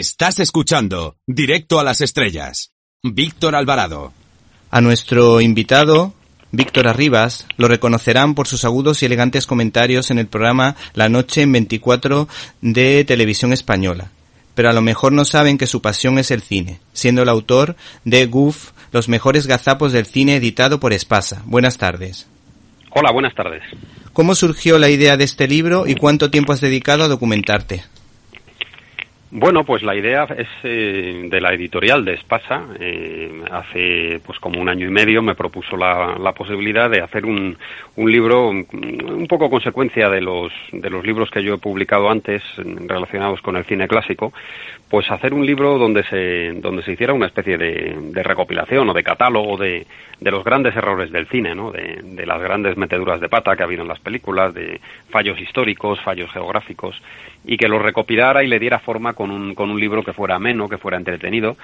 Estás escuchando Directo a las Estrellas. Víctor Alvarado. A nuestro invitado, Víctor Arribas, lo reconocerán por sus agudos y elegantes comentarios en el programa La Noche en 24 de Televisión Española. Pero a lo mejor no saben que su pasión es el cine, siendo el autor de Goof, Los mejores gazapos del cine editado por Espasa. Buenas tardes. Hola, buenas tardes. ¿Cómo surgió la idea de este libro y cuánto tiempo has dedicado a documentarte? Bueno, pues la idea es eh, de la editorial de Espasa. Eh, hace pues como un año y medio me propuso la, la posibilidad de hacer un, un libro un, un, poco consecuencia de los, de los libros que yo he publicado antes relacionados con el cine clásico, pues hacer un libro donde se, donde se hiciera una especie de, de recopilación o de catálogo de, de, los grandes errores del cine, ¿no? de, de las grandes meteduras de pata que ha habido en las películas, de fallos históricos, fallos geográficos y que lo recopilara y le diera forma con un, con un libro que fuera ameno, que fuera entretenido.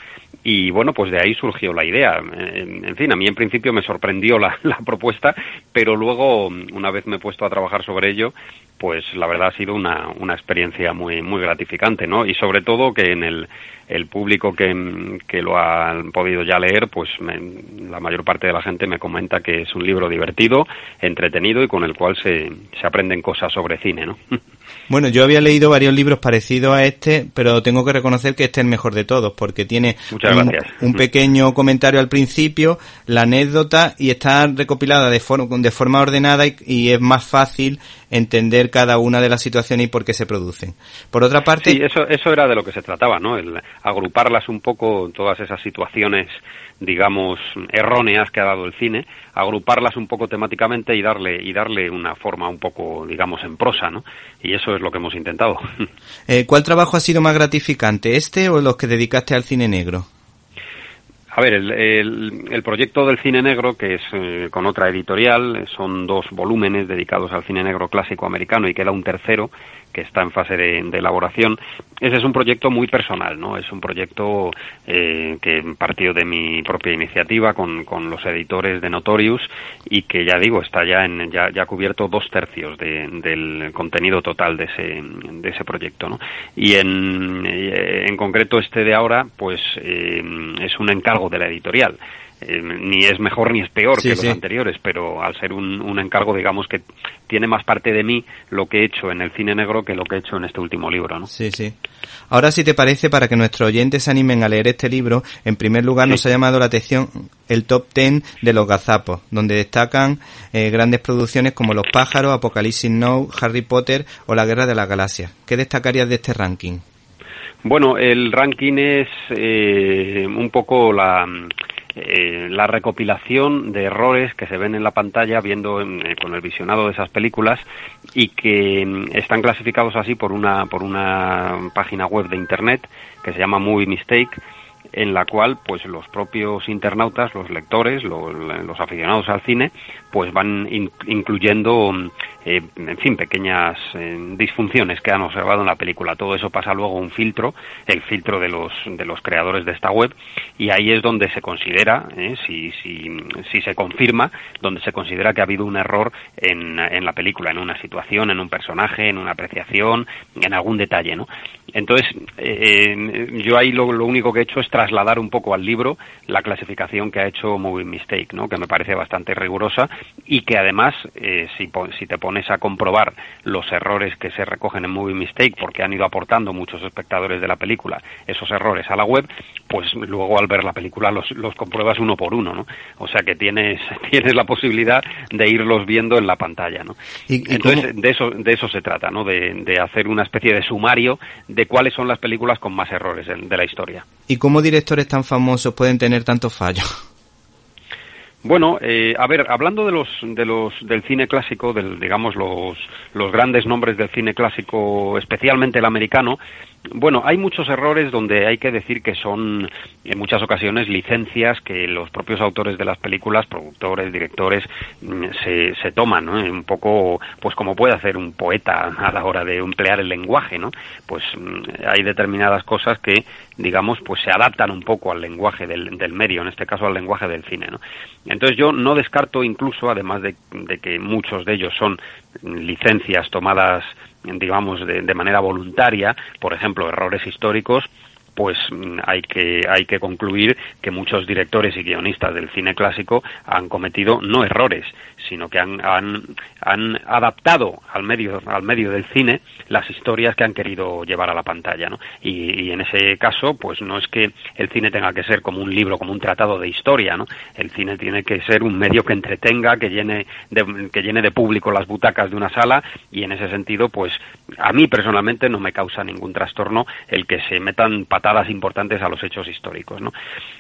Y bueno, pues de ahí surgió la idea. En, fin, a mí en principio me sorprendió la, la, propuesta, pero luego, una vez me he puesto a trabajar sobre ello, pues la verdad ha sido una, una experiencia muy, muy gratificante, ¿no? Y sobre todo que en el, el público que, que lo ha podido ya leer, pues me, la mayor parte de la gente me comenta que es un libro divertido, entretenido y con el cual se, se aprenden cosas sobre cine, ¿no? Bueno, yo había leído varios libros parecidos a este, pero tengo que reconocer que este es el mejor de todos, porque tiene un, un, pequeño comentario al principio, la anécdota, y está recopilada de, for de forma ordenada y, y, es más fácil entender cada una de las situaciones y por qué se producen. Por otra parte... Sí, eso, eso era de lo que se trataba, ¿no? El agruparlas un poco, todas esas situaciones digamos, erróneas que ha dado el cine, agruparlas un poco temáticamente y darle, y darle una forma un poco, digamos, en prosa, ¿no? Y eso es lo que hemos intentado. Eh, ¿Cuál trabajo ha sido más gratificante, este o los que dedicaste al cine negro? A ver, el, el, proyecto del cine negro, que es eh, con otra editorial, son dos volúmenes dedicados al cine negro clásico americano y queda un tercero que está en fase de, de elaboración. Ese es un proyecto muy personal, ¿no? Es un proyecto eh, que partió de mi propia iniciativa con, con, los editores de Notorious y que ya digo, está ya en, ya, ya cubierto dos tercios de, del contenido total de ese, de ese proyecto, ¿no? Y en, eh, en concreto este de ahora, pues eh, es un encargo de la editorial. Eh, ni es mejor ni es peor sí, que los sí. anteriores, pero al ser un, un, encargo, digamos que tiene más parte de mí lo que he hecho en el cine negro que lo que he hecho en este último libro, ¿no? Sí, sí. Ahora, si te parece, para que nuestros oyentes se animen a leer este libro, en primer lugar sí. nos ha llamado la atención el top ten de los gazapos, donde destacan eh, grandes producciones como Los pájaros, Apocalipsis Now, Harry Potter o La Guerra de las Galaxias. ¿Qué destacarías de este ranking? Bueno, el ranking es eh, un poco la eh, la recopilación de errores que se ven en la pantalla viendo eh, con el visionado de esas películas y que mm, están clasificados así por una por una página web de internet que se llama Movie Mistake en la cual pues los propios internautas, los lectores, los, aficionados al cine, pues van in, incluyendo, eh, en fin, pequeñas eh, disfunciones que han observado en la película. Todo eso pasa luego un filtro, el filtro de los, de los creadores de esta web, y ahí es donde se considera, eh, si, si, si se confirma, donde se considera que ha habido un error en, en la película, en una situación, en un personaje, en una apreciación, en algún detalle, ¿no? Entonces, eh, yo ahí lo, lo, único que he hecho es trasladar un poco al libro la clasificación que ha hecho Movie Mistake, ¿no? que me parece bastante rigurosa y que además, eh, si, si, te pones a comprobar los errores que se recogen en Movie Mistake, porque han ido aportando muchos espectadores de la película esos errores a la web, pues luego al ver la película los, los compruebas uno por uno, ¿no? O sea que tienes, tienes la posibilidad de irlos viendo en la pantalla, ¿no? ¿Y, y Entonces, cómo... de eso, de eso se trata, ¿no? De, de hacer una especie de sumario de cuáles son las películas con más errores de, de la historia. ¿Y cómo directores tan famosos pueden tener tantos fallos? Bueno, eh, a ver, hablando de los, de los, del cine clásico, del, digamos los, los grandes nombres del cine clásico, especialmente el americano, bueno, hay muchos errores donde hay que decir que son en muchas ocasiones licencias que los propios autores de las películas, productores, directores, mm, se, se toman, ¿no? Un poco, pues como puede hacer un poeta a la hora de emplear el lenguaje, ¿no? Pues mm, hay determinadas cosas que, digamos, pues se adaptan un poco al lenguaje del, del medio, en este caso al lenguaje del cine, ¿no? Entonces yo no descarto incluso, además de, que muchos de ellos son licencias tomadas digamos, de, de, manera voluntaria, por ejemplo, errores históricos, pues mm, hay que, hay que concluir que muchos directores y guionistas del cine clásico han cometido no errores, sino que han, han, han adaptado al medio, al medio del cine las historias que han querido llevar a la pantalla. ¿no? Y, en ese caso, pues no es que el cine tenga que ser como un libro, como un tratado de historia. ¿no? El cine tiene que ser un medio que entretenga, que llene de, que llene de público las butacas de una sala y en ese sentido, pues a mí personalmente no me causa ningún trastorno el que se metan importantes a los hechos históricos. ¿no?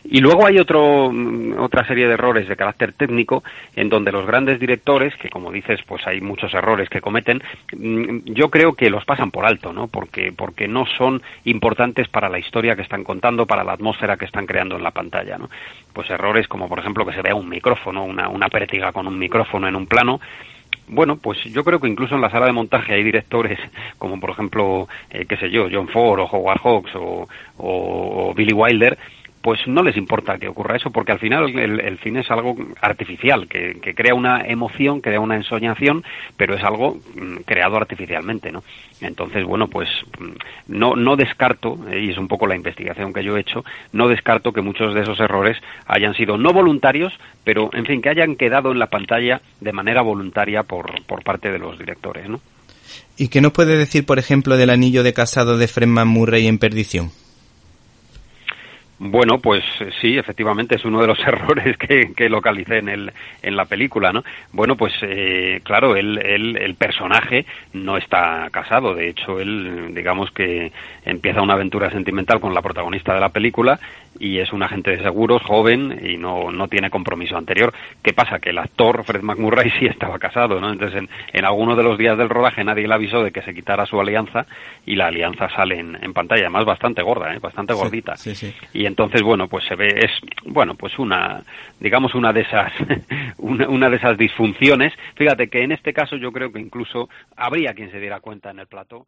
Y luego hay otro, mm, otra serie de errores de carácter técnico en donde los grandes directores, que como dices, pues hay muchos errores que cometen, mm, yo creo que los pasan por alto, ¿no? Porque, porque no son importantes para la historia que están contando, para la atmósfera que están creando en la pantalla, ¿no? Pues errores como, por ejemplo, que se vea un micrófono, una, una pértiga con un micrófono en un plano, bueno, pues yo creo que incluso en la sala de montaje hay directores como por ejemplo, eh, qué sé yo, John Ford o Howard Hawks o, o Billy Wilder, pues no les importa que ocurra eso, porque al final el, cine es algo artificial, que, crea una emoción, crea una ensoñación, pero es algo mm, creado artificialmente, ¿no? Entonces, bueno, pues mm, no, no descarto, eh, y es un poco la investigación que yo he hecho, no descarto que muchos de esos errores hayan sido no voluntarios, pero, en fin, que hayan quedado en la pantalla de manera voluntaria por, por parte de los directores, ¿no? ¿Y qué nos puede decir, por ejemplo, del anillo de casado de Fredman Murray en Perdición? Bueno, pues eh, sí, efectivamente es uno de los errores que, que localicé en, el, en la película, ¿no? Bueno, pues eh, claro, él, el personaje no está casado, de hecho él, digamos que empieza una aventura sentimental con la protagonista de la película y es un agente de seguros joven y no, no tiene compromiso anterior. ¿Qué pasa? Que el actor Fred McMurray sí estaba casado, ¿no? Entonces en, en alguno de los días del rodaje nadie le avisó de que se quitara su alianza y la alianza sale en, en pantalla, además bastante gorda, ¿eh? bastante gordita. Sí, sí. Y entonces bueno pues se ve es bueno pues una digamos una de esas una, de esas disfunciones fíjate que en este caso yo creo que incluso habría quien se diera cuenta en el plato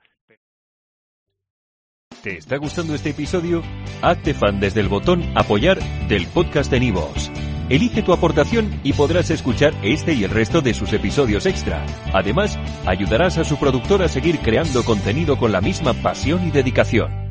¿Te está gustando este episodio? Hazte fan desde el botón apoyar del podcast de Nivos. Elige tu aportación y podrás escuchar este y el resto de sus episodios extra. Además, ayudarás a su productor a seguir creando contenido con la misma pasión y dedicación.